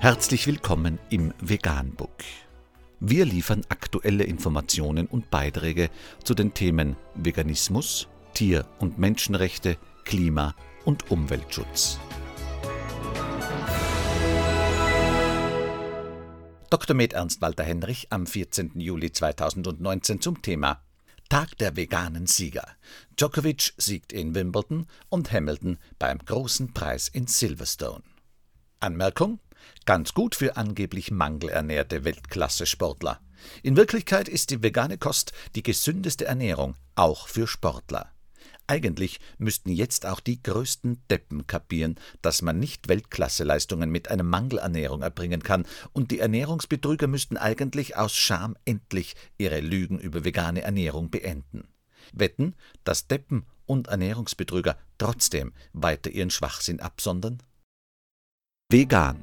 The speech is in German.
Herzlich willkommen im Veganbook. Wir liefern aktuelle Informationen und Beiträge zu den Themen Veganismus, Tier- und Menschenrechte, Klima- und Umweltschutz. Dr. Med Ernst Walter Henrich am 14. Juli 2019 zum Thema Tag der veganen Sieger. Djokovic siegt in Wimbledon und Hamilton beim großen Preis in Silverstone. Anmerkung: Ganz gut für angeblich mangelernährte Weltklasse-Sportler. In Wirklichkeit ist die vegane Kost die gesündeste Ernährung, auch für Sportler. Eigentlich müssten jetzt auch die größten Deppen kapieren, dass man nicht Weltklasseleistungen mit einer Mangelernährung erbringen kann, und die Ernährungsbetrüger müssten eigentlich aus Scham endlich ihre Lügen über vegane Ernährung beenden. Wetten, dass Deppen und Ernährungsbetrüger trotzdem weiter ihren Schwachsinn absondern? Vegan,